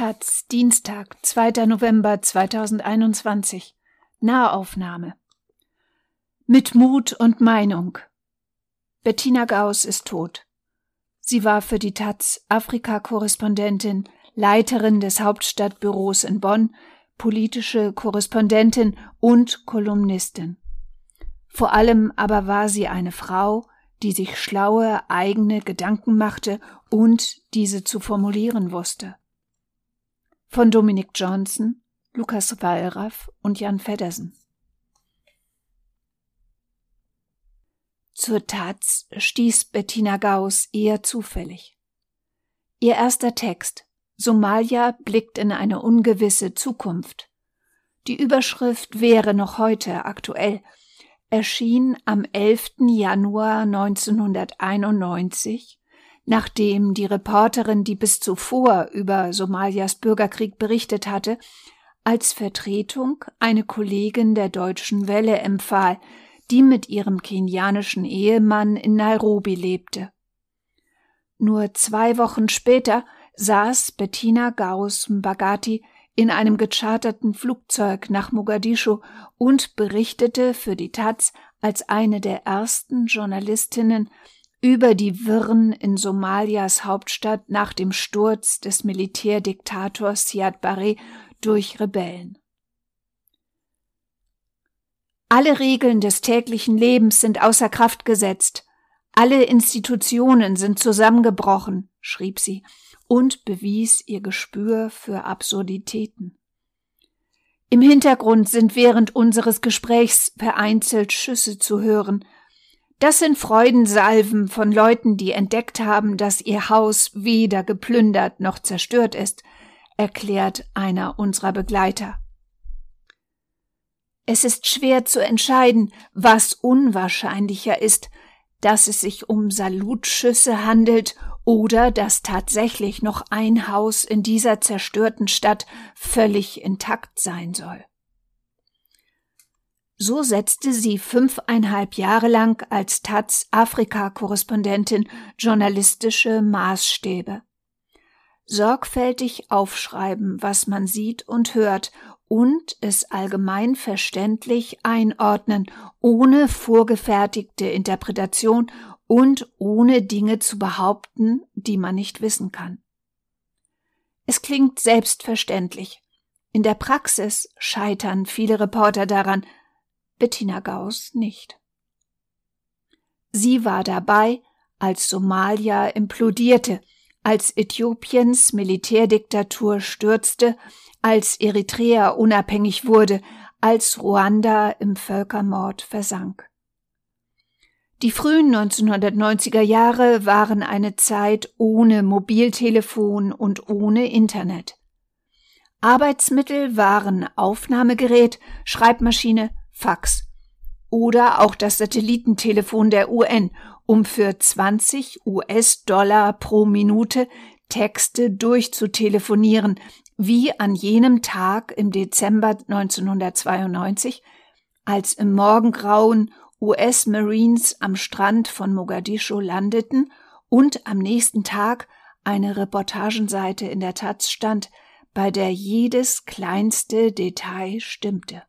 Taz, Dienstag, 2. November 2021. Nahaufnahme. Mit Mut und Meinung. Bettina Gauss ist tot. Sie war für die Taz Afrika-Korrespondentin, Leiterin des Hauptstadtbüros in Bonn, politische Korrespondentin und Kolumnistin. Vor allem aber war sie eine Frau, die sich schlaue eigene Gedanken machte und diese zu formulieren wusste. Von Dominik Johnson, Lukas Wallraff und Jan Feddersen. Zur Taz stieß Bettina Gauss eher zufällig. Ihr erster Text Somalia blickt in eine ungewisse Zukunft. Die Überschrift wäre noch heute aktuell, erschien am 11. Januar 1991, nachdem die Reporterin, die bis zuvor über Somalias Bürgerkrieg berichtet hatte, als Vertretung eine Kollegin der Deutschen Welle empfahl, die mit ihrem kenianischen Ehemann in Nairobi lebte. Nur zwei Wochen später saß Bettina Gauss Mbagati in einem gecharterten Flugzeug nach Mogadischu und berichtete für die Taz als eine der ersten Journalistinnen über die Wirren in Somalias Hauptstadt nach dem Sturz des Militärdiktators Siad Barre durch Rebellen. Alle Regeln des täglichen Lebens sind außer Kraft gesetzt. Alle Institutionen sind zusammengebrochen, schrieb sie und bewies ihr Gespür für Absurditäten. Im Hintergrund sind während unseres Gesprächs vereinzelt Schüsse zu hören. Das sind Freudensalven von Leuten, die entdeckt haben, dass ihr Haus weder geplündert noch zerstört ist, erklärt einer unserer Begleiter. Es ist schwer zu entscheiden, was unwahrscheinlicher ist, dass es sich um Salutschüsse handelt oder dass tatsächlich noch ein Haus in dieser zerstörten Stadt völlig intakt sein soll. So setzte sie fünfeinhalb Jahre lang als Taz Afrika-Korrespondentin journalistische Maßstäbe. Sorgfältig aufschreiben, was man sieht und hört und es allgemein verständlich einordnen, ohne vorgefertigte Interpretation und ohne Dinge zu behaupten, die man nicht wissen kann. Es klingt selbstverständlich. In der Praxis scheitern viele Reporter daran, Bettina Gauss nicht. Sie war dabei, als Somalia implodierte, als Äthiopiens Militärdiktatur stürzte, als Eritrea unabhängig wurde, als Ruanda im Völkermord versank. Die frühen 1990er Jahre waren eine Zeit ohne Mobiltelefon und ohne Internet. Arbeitsmittel waren Aufnahmegerät, Schreibmaschine, Fax oder auch das Satellitentelefon der UN, um für 20 US-Dollar pro Minute Texte durchzutelefonieren, wie an jenem Tag im Dezember 1992, als im Morgengrauen US-Marines am Strand von Mogadischu landeten und am nächsten Tag eine Reportagenseite in der Taz stand, bei der jedes kleinste Detail stimmte.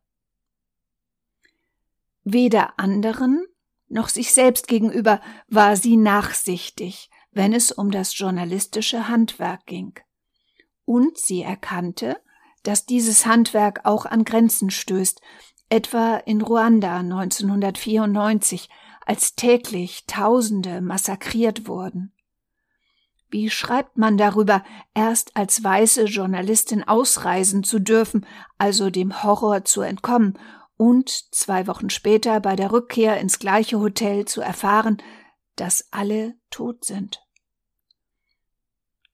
Weder anderen noch sich selbst gegenüber war sie nachsichtig, wenn es um das journalistische Handwerk ging. Und sie erkannte, dass dieses Handwerk auch an Grenzen stößt, etwa in Ruanda 1994, als täglich Tausende massakriert wurden. Wie schreibt man darüber, erst als weiße Journalistin ausreisen zu dürfen, also dem Horror zu entkommen, und zwei Wochen später bei der Rückkehr ins gleiche Hotel zu erfahren, dass alle tot sind?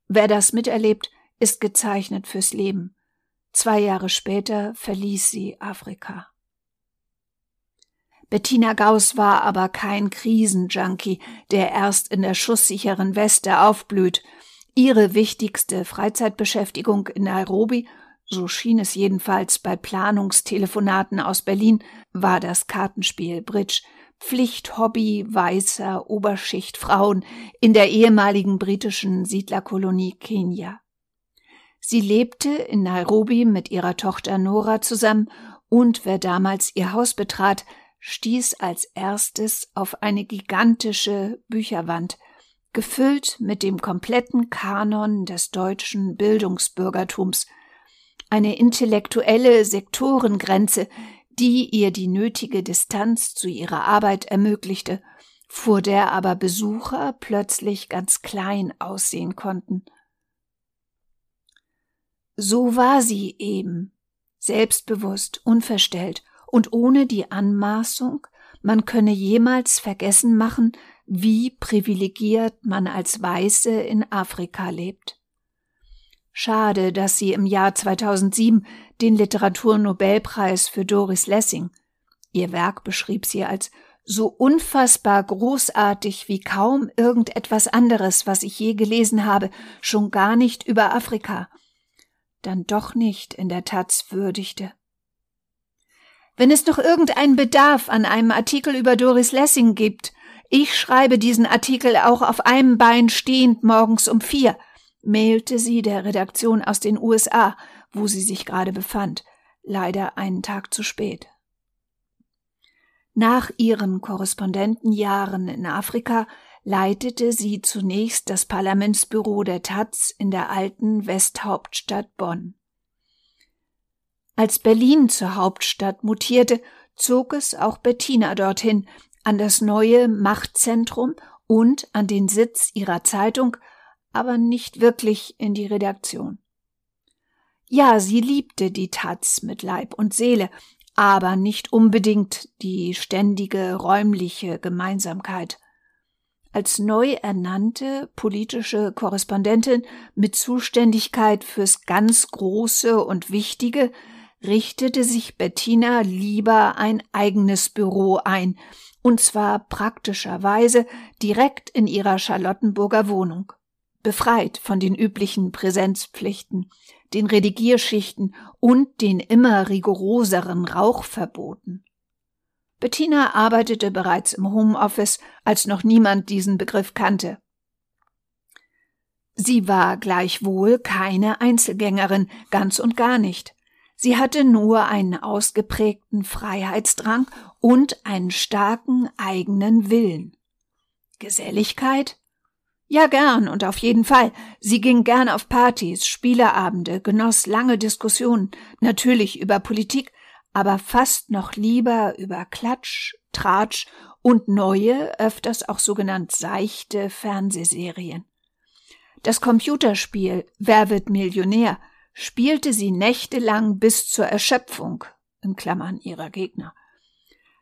Wer das miterlebt, ist gezeichnet fürs Leben. Zwei Jahre später verließ sie Afrika. Bettina Gauss war aber kein Krisenjunkie, der erst in der schusssicheren Weste aufblüht. Ihre wichtigste Freizeitbeschäftigung in Nairobi, so schien es jedenfalls bei Planungstelefonaten aus Berlin, war das Kartenspiel Bridge, Pflichthobby weißer Oberschichtfrauen in der ehemaligen britischen Siedlerkolonie Kenia. Sie lebte in Nairobi mit ihrer Tochter Nora zusammen und wer damals ihr Haus betrat, stieß als erstes auf eine gigantische Bücherwand, gefüllt mit dem kompletten Kanon des deutschen Bildungsbürgertums, eine intellektuelle Sektorengrenze, die ihr die nötige Distanz zu ihrer Arbeit ermöglichte, vor der aber Besucher plötzlich ganz klein aussehen konnten. So war sie eben, selbstbewusst, unverstellt und ohne die Anmaßung, man könne jemals vergessen machen, wie privilegiert man als Weiße in Afrika lebt. Schade, dass sie im Jahr 2007 den Literaturnobelpreis für Doris Lessing, ihr Werk beschrieb sie als so unfassbar großartig wie kaum irgendetwas anderes, was ich je gelesen habe, schon gar nicht über Afrika, dann doch nicht in der Taz würdigte. Wenn es noch irgendeinen Bedarf an einem Artikel über Doris Lessing gibt, ich schreibe diesen Artikel auch auf einem Bein stehend morgens um vier, mailte sie der Redaktion aus den USA, wo sie sich gerade befand, leider einen Tag zu spät. Nach ihren Korrespondentenjahren in Afrika leitete sie zunächst das Parlamentsbüro der Taz in der alten Westhauptstadt Bonn. Als Berlin zur Hauptstadt mutierte, zog es auch Bettina dorthin, an das neue Machtzentrum und an den Sitz ihrer Zeitung, aber nicht wirklich in die Redaktion. Ja, sie liebte die Taz mit Leib und Seele, aber nicht unbedingt die ständige räumliche Gemeinsamkeit. Als neu ernannte politische Korrespondentin mit Zuständigkeit fürs ganz Große und Wichtige richtete sich Bettina lieber ein eigenes Büro ein, und zwar praktischerweise direkt in ihrer Charlottenburger Wohnung, befreit von den üblichen Präsenzpflichten, den Redigierschichten und den immer rigoroseren Rauchverboten. Bettina arbeitete bereits im Homeoffice, als noch niemand diesen Begriff kannte. Sie war gleichwohl keine Einzelgängerin, ganz und gar nicht. Sie hatte nur einen ausgeprägten Freiheitsdrang und einen starken eigenen Willen. Geselligkeit? Ja, gern und auf jeden Fall. Sie ging gern auf Partys, Spieleabende, genoss lange Diskussionen, natürlich über Politik, aber fast noch lieber über Klatsch, Tratsch und neue, öfters auch sogenannt seichte Fernsehserien. Das Computerspiel Wer wird Millionär spielte sie nächtelang bis zur Erschöpfung in Klammern ihrer Gegner.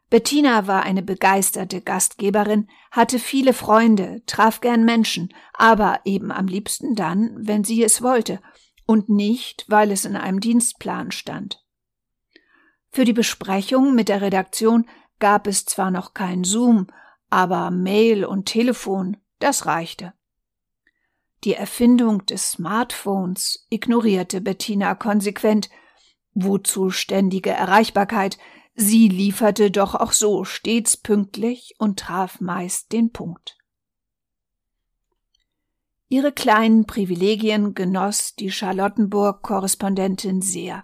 Bettina war eine begeisterte Gastgeberin, hatte viele Freunde, traf gern Menschen, aber eben am liebsten dann, wenn sie es wollte, und nicht, weil es in einem Dienstplan stand. Für die Besprechung mit der Redaktion gab es zwar noch kein Zoom, aber Mail und Telefon, das reichte. Die Erfindung des Smartphones ignorierte Bettina konsequent. Wozu ständige Erreichbarkeit, Sie lieferte doch auch so stets pünktlich und traf meist den Punkt. Ihre kleinen Privilegien genoss die Charlottenburg-Korrespondentin sehr,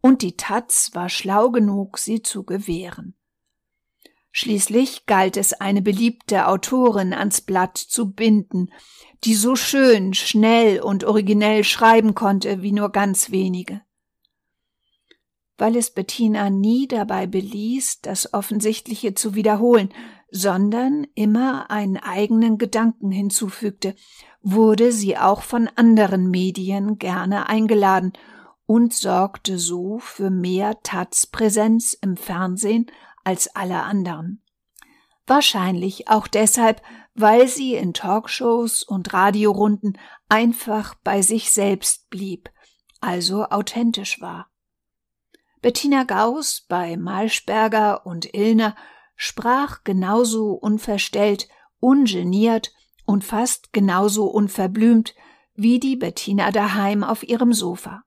und die Taz war schlau genug, sie zu gewähren. Schließlich galt es, eine beliebte Autorin ans Blatt zu binden, die so schön, schnell und originell schreiben konnte wie nur ganz wenige weil es Bettina nie dabei beließ, das Offensichtliche zu wiederholen, sondern immer einen eigenen Gedanken hinzufügte, wurde sie auch von anderen Medien gerne eingeladen und sorgte so für mehr Taz-Präsenz im Fernsehen als alle anderen. Wahrscheinlich auch deshalb, weil sie in Talkshows und Radiorunden einfach bei sich selbst blieb, also authentisch war. Bettina Gauss bei Malsperger und Illner sprach genauso unverstellt, ungeniert und fast genauso unverblümt wie die Bettina daheim auf ihrem Sofa.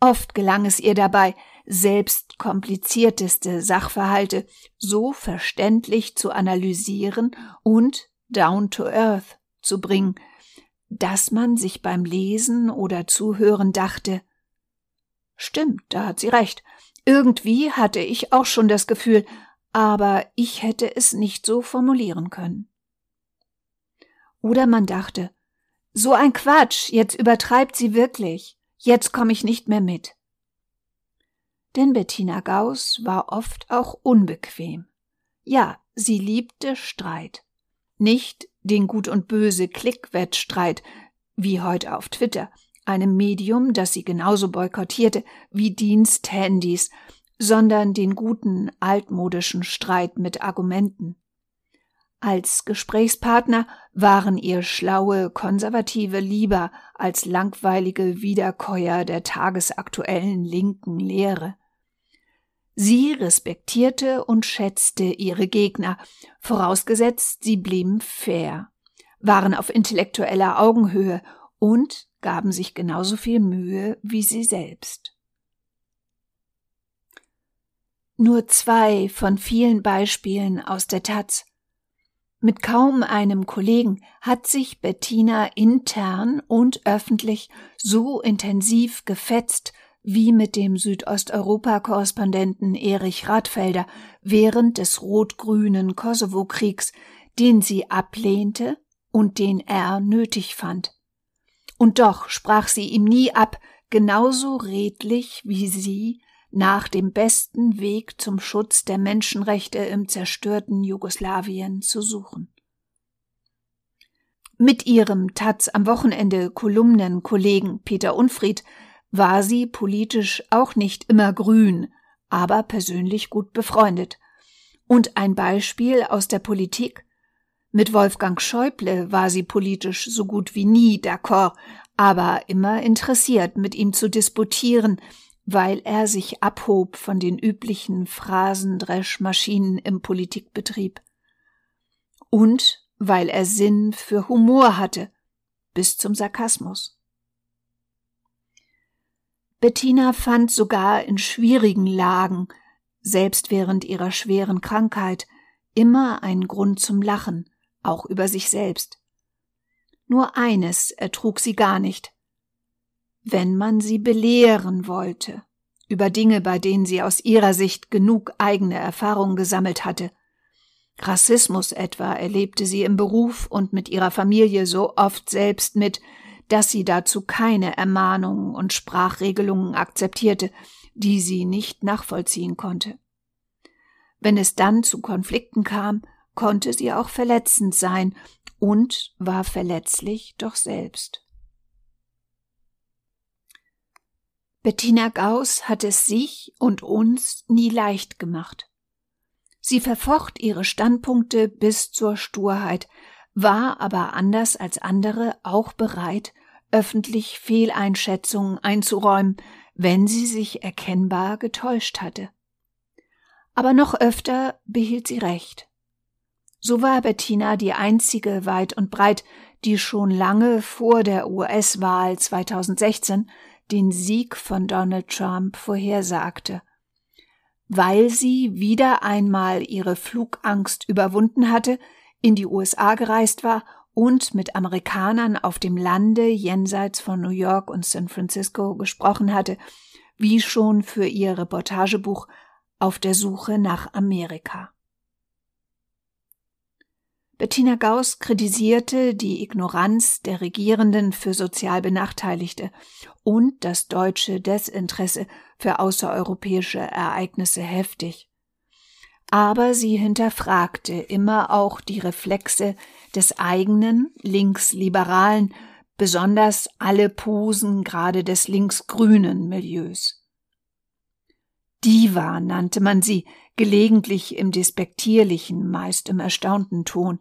Oft gelang es ihr dabei, selbst komplizierteste Sachverhalte so verständlich zu analysieren und down to earth zu bringen, dass man sich beim Lesen oder Zuhören dachte, Stimmt, da hat sie recht. Irgendwie hatte ich auch schon das Gefühl, aber ich hätte es nicht so formulieren können. Oder man dachte, so ein Quatsch, jetzt übertreibt sie wirklich, jetzt komme ich nicht mehr mit. Denn Bettina Gauss war oft auch unbequem. Ja, sie liebte Streit. Nicht den Gut und Böse Klickwettstreit, wie heute auf Twitter, einem Medium, das sie genauso boykottierte wie Diensthandys, sondern den guten altmodischen Streit mit Argumenten. Als Gesprächspartner waren ihr schlaue Konservative lieber als langweilige Wiederkäuer der tagesaktuellen linken Lehre. Sie respektierte und schätzte ihre Gegner, vorausgesetzt sie blieben fair, waren auf intellektueller Augenhöhe und gaben sich genauso viel Mühe wie sie selbst. Nur zwei von vielen Beispielen aus der Taz. Mit kaum einem Kollegen hat sich Bettina intern und öffentlich so intensiv gefetzt wie mit dem Südosteuropa-Korrespondenten Erich Radfelder während des rot-grünen Kosovo-Kriegs, den sie ablehnte und den er nötig fand. Und doch sprach sie ihm nie ab, genauso redlich wie sie nach dem besten Weg zum Schutz der Menschenrechte im zerstörten Jugoslawien zu suchen. Mit ihrem Taz am Wochenende Kolumnenkollegen Peter Unfried war sie politisch auch nicht immer grün, aber persönlich gut befreundet. Und ein Beispiel aus der Politik mit Wolfgang Schäuble war sie politisch so gut wie nie d'accord, aber immer interessiert, mit ihm zu disputieren, weil er sich abhob von den üblichen Phrasendreschmaschinen im Politikbetrieb. Und weil er Sinn für Humor hatte, bis zum Sarkasmus. Bettina fand sogar in schwierigen Lagen, selbst während ihrer schweren Krankheit, immer einen Grund zum Lachen, auch über sich selbst. Nur eines ertrug sie gar nicht. Wenn man sie belehren wollte, über Dinge, bei denen sie aus ihrer Sicht genug eigene Erfahrung gesammelt hatte. Rassismus etwa erlebte sie im Beruf und mit ihrer Familie so oft selbst mit, dass sie dazu keine Ermahnungen und Sprachregelungen akzeptierte, die sie nicht nachvollziehen konnte. Wenn es dann zu Konflikten kam, konnte sie auch verletzend sein und war verletzlich doch selbst. Bettina Gauss hat es sich und uns nie leicht gemacht. Sie verfocht ihre Standpunkte bis zur Sturheit, war aber anders als andere auch bereit, öffentlich Fehleinschätzungen einzuräumen, wenn sie sich erkennbar getäuscht hatte. Aber noch öfter behielt sie recht. So war Bettina die einzige weit und breit, die schon lange vor der US-Wahl 2016 den Sieg von Donald Trump vorhersagte. Weil sie wieder einmal ihre Flugangst überwunden hatte, in die USA gereist war und mit Amerikanern auf dem Lande jenseits von New York und San Francisco gesprochen hatte, wie schon für ihr Reportagebuch Auf der Suche nach Amerika. Bettina Gauss kritisierte die Ignoranz der Regierenden für sozial Benachteiligte und das deutsche Desinteresse für außereuropäische Ereignisse heftig. Aber sie hinterfragte immer auch die Reflexe des eigenen linksliberalen, besonders alle Posen gerade des linksgrünen Milieus. Diva nannte man sie, gelegentlich im despektierlichen, meist im erstaunten Ton.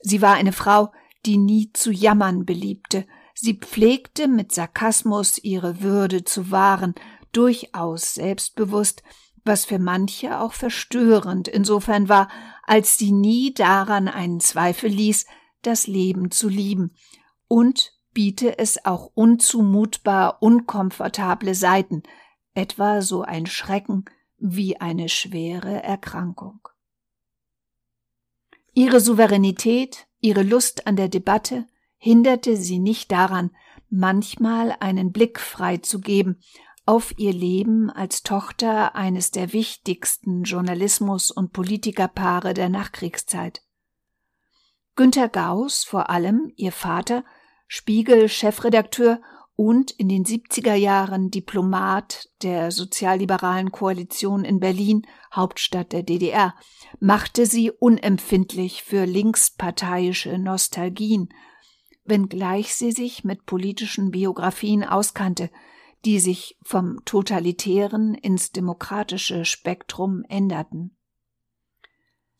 Sie war eine Frau, die nie zu jammern beliebte, sie pflegte mit Sarkasmus ihre Würde zu wahren, durchaus selbstbewusst, was für manche auch verstörend insofern war, als sie nie daran einen Zweifel ließ, das Leben zu lieben, und biete es auch unzumutbar unkomfortable Seiten, etwa so ein Schrecken wie eine schwere Erkrankung. Ihre Souveränität, ihre Lust an der Debatte, hinderte sie nicht daran, manchmal einen Blick freizugeben auf ihr Leben als Tochter eines der wichtigsten Journalismus- und Politikerpaare der Nachkriegszeit. Günter Gauss, vor allem ihr Vater, Spiegel-Chefredakteur und in den 70er Jahren Diplomat der sozialliberalen Koalition in Berlin, Hauptstadt der DDR, machte sie unempfindlich für linksparteiische Nostalgien, wenngleich sie sich mit politischen Biografien auskannte, die sich vom totalitären ins demokratische Spektrum änderten.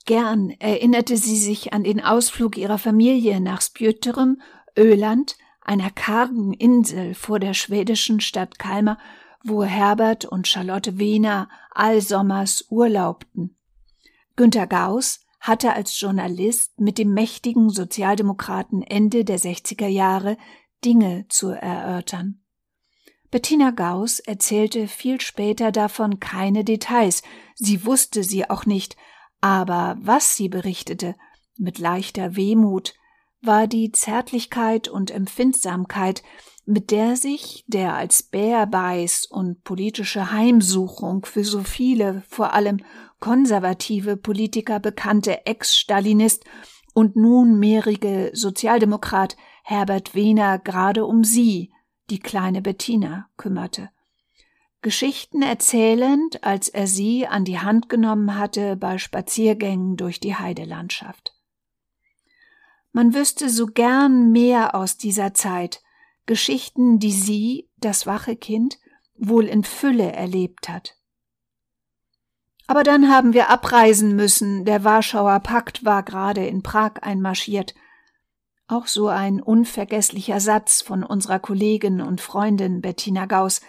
Gern erinnerte sie sich an den Ausflug ihrer Familie nach Spjötterem, Öland, einer kargen Insel vor der schwedischen Stadt Kalmar, wo Herbert und Charlotte Wehner allsommers urlaubten. Günter Gauss hatte als Journalist mit dem mächtigen Sozialdemokraten Ende der 60er Jahre Dinge zu erörtern. Bettina Gauss erzählte viel später davon keine Details, sie wusste sie auch nicht, aber was sie berichtete, mit leichter Wehmut, war die Zärtlichkeit und Empfindsamkeit, mit der sich der als Bärbeiß und politische Heimsuchung für so viele, vor allem konservative Politiker bekannte Ex-Stalinist und nunmehrige Sozialdemokrat Herbert Wehner gerade um sie, die kleine Bettina, kümmerte. Geschichten erzählend, als er sie an die Hand genommen hatte bei Spaziergängen durch die Heidelandschaft. Man wüsste so gern mehr aus dieser Zeit, Geschichten, die sie, das wache Kind, wohl in Fülle erlebt hat. Aber dann haben wir abreisen müssen, der Warschauer Pakt war gerade in Prag einmarschiert, auch so ein unvergesslicher Satz von unserer Kollegin und Freundin Bettina Gauss,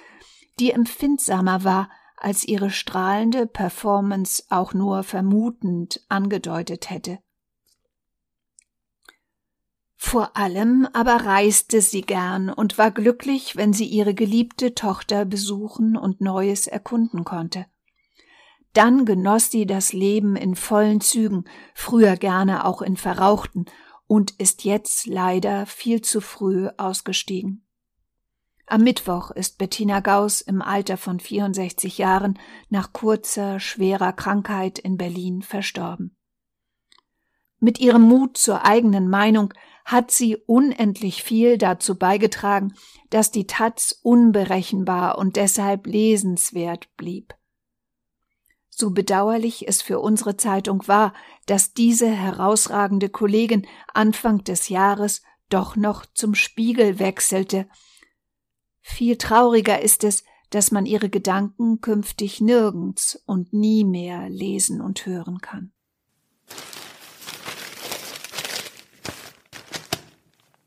die empfindsamer war, als ihre strahlende Performance auch nur vermutend angedeutet hätte. Vor allem aber reiste sie gern und war glücklich, wenn sie ihre geliebte Tochter besuchen und Neues erkunden konnte. Dann genoss sie das Leben in vollen Zügen, früher gerne auch in verrauchten, und ist jetzt leider viel zu früh ausgestiegen. Am Mittwoch ist Bettina Gauss im Alter von 64 Jahren nach kurzer, schwerer Krankheit in Berlin verstorben. Mit ihrem Mut zur eigenen Meinung hat sie unendlich viel dazu beigetragen, dass die Taz unberechenbar und deshalb lesenswert blieb so bedauerlich es für unsere Zeitung war, dass diese herausragende Kollegin Anfang des Jahres doch noch zum Spiegel wechselte. Viel trauriger ist es, dass man ihre Gedanken künftig nirgends und nie mehr lesen und hören kann.